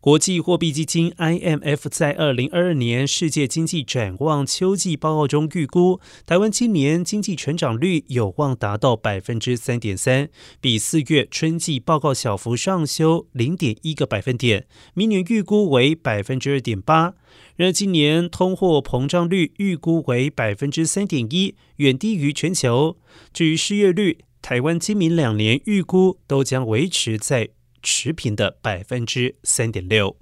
国际货币基金 （IMF） 在二零二二年世界经济展望秋季报告中预估，台湾今年经济成长率有望达到百分之三点三，比四月春季报告小幅上修零点一个百分点。明年预估为百分之二点八。然而，今年通货膨胀率预估为百分之三点一，远低于全球。至于失业率，台湾今明两年预估都将维持在。持平的百分之三点六。